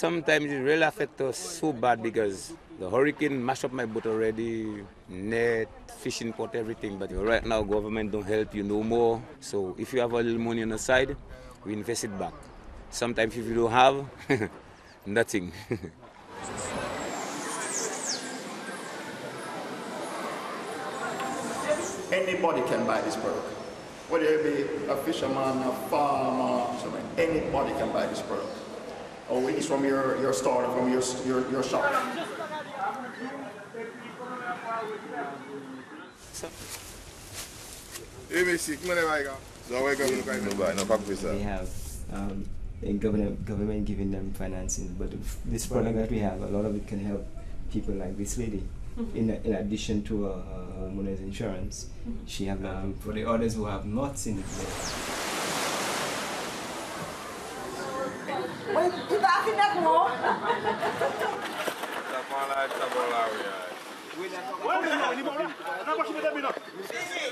Sometimes it really affects us so bad because the hurricane mashed up my boat already, net, fishing pot, everything. But right now, government don't help you no more. So if you have a little money on the side, we invest it back. Sometimes if you don't have, nothing. Anybody can buy this product. Whether you be a fisherman, a farmer, something, anybody can buy this product. Or it is from your, your store, from your, your, your shop. They have um, a government, government giving them financing, but this product that we have, a lot of it can help people like this lady. In, in addition to her, her homeowner's insurance, she have um, for the others who have not seen it yet. Itaakinak mo? Sa pangalan sa Bolawi. Wala, hindi si.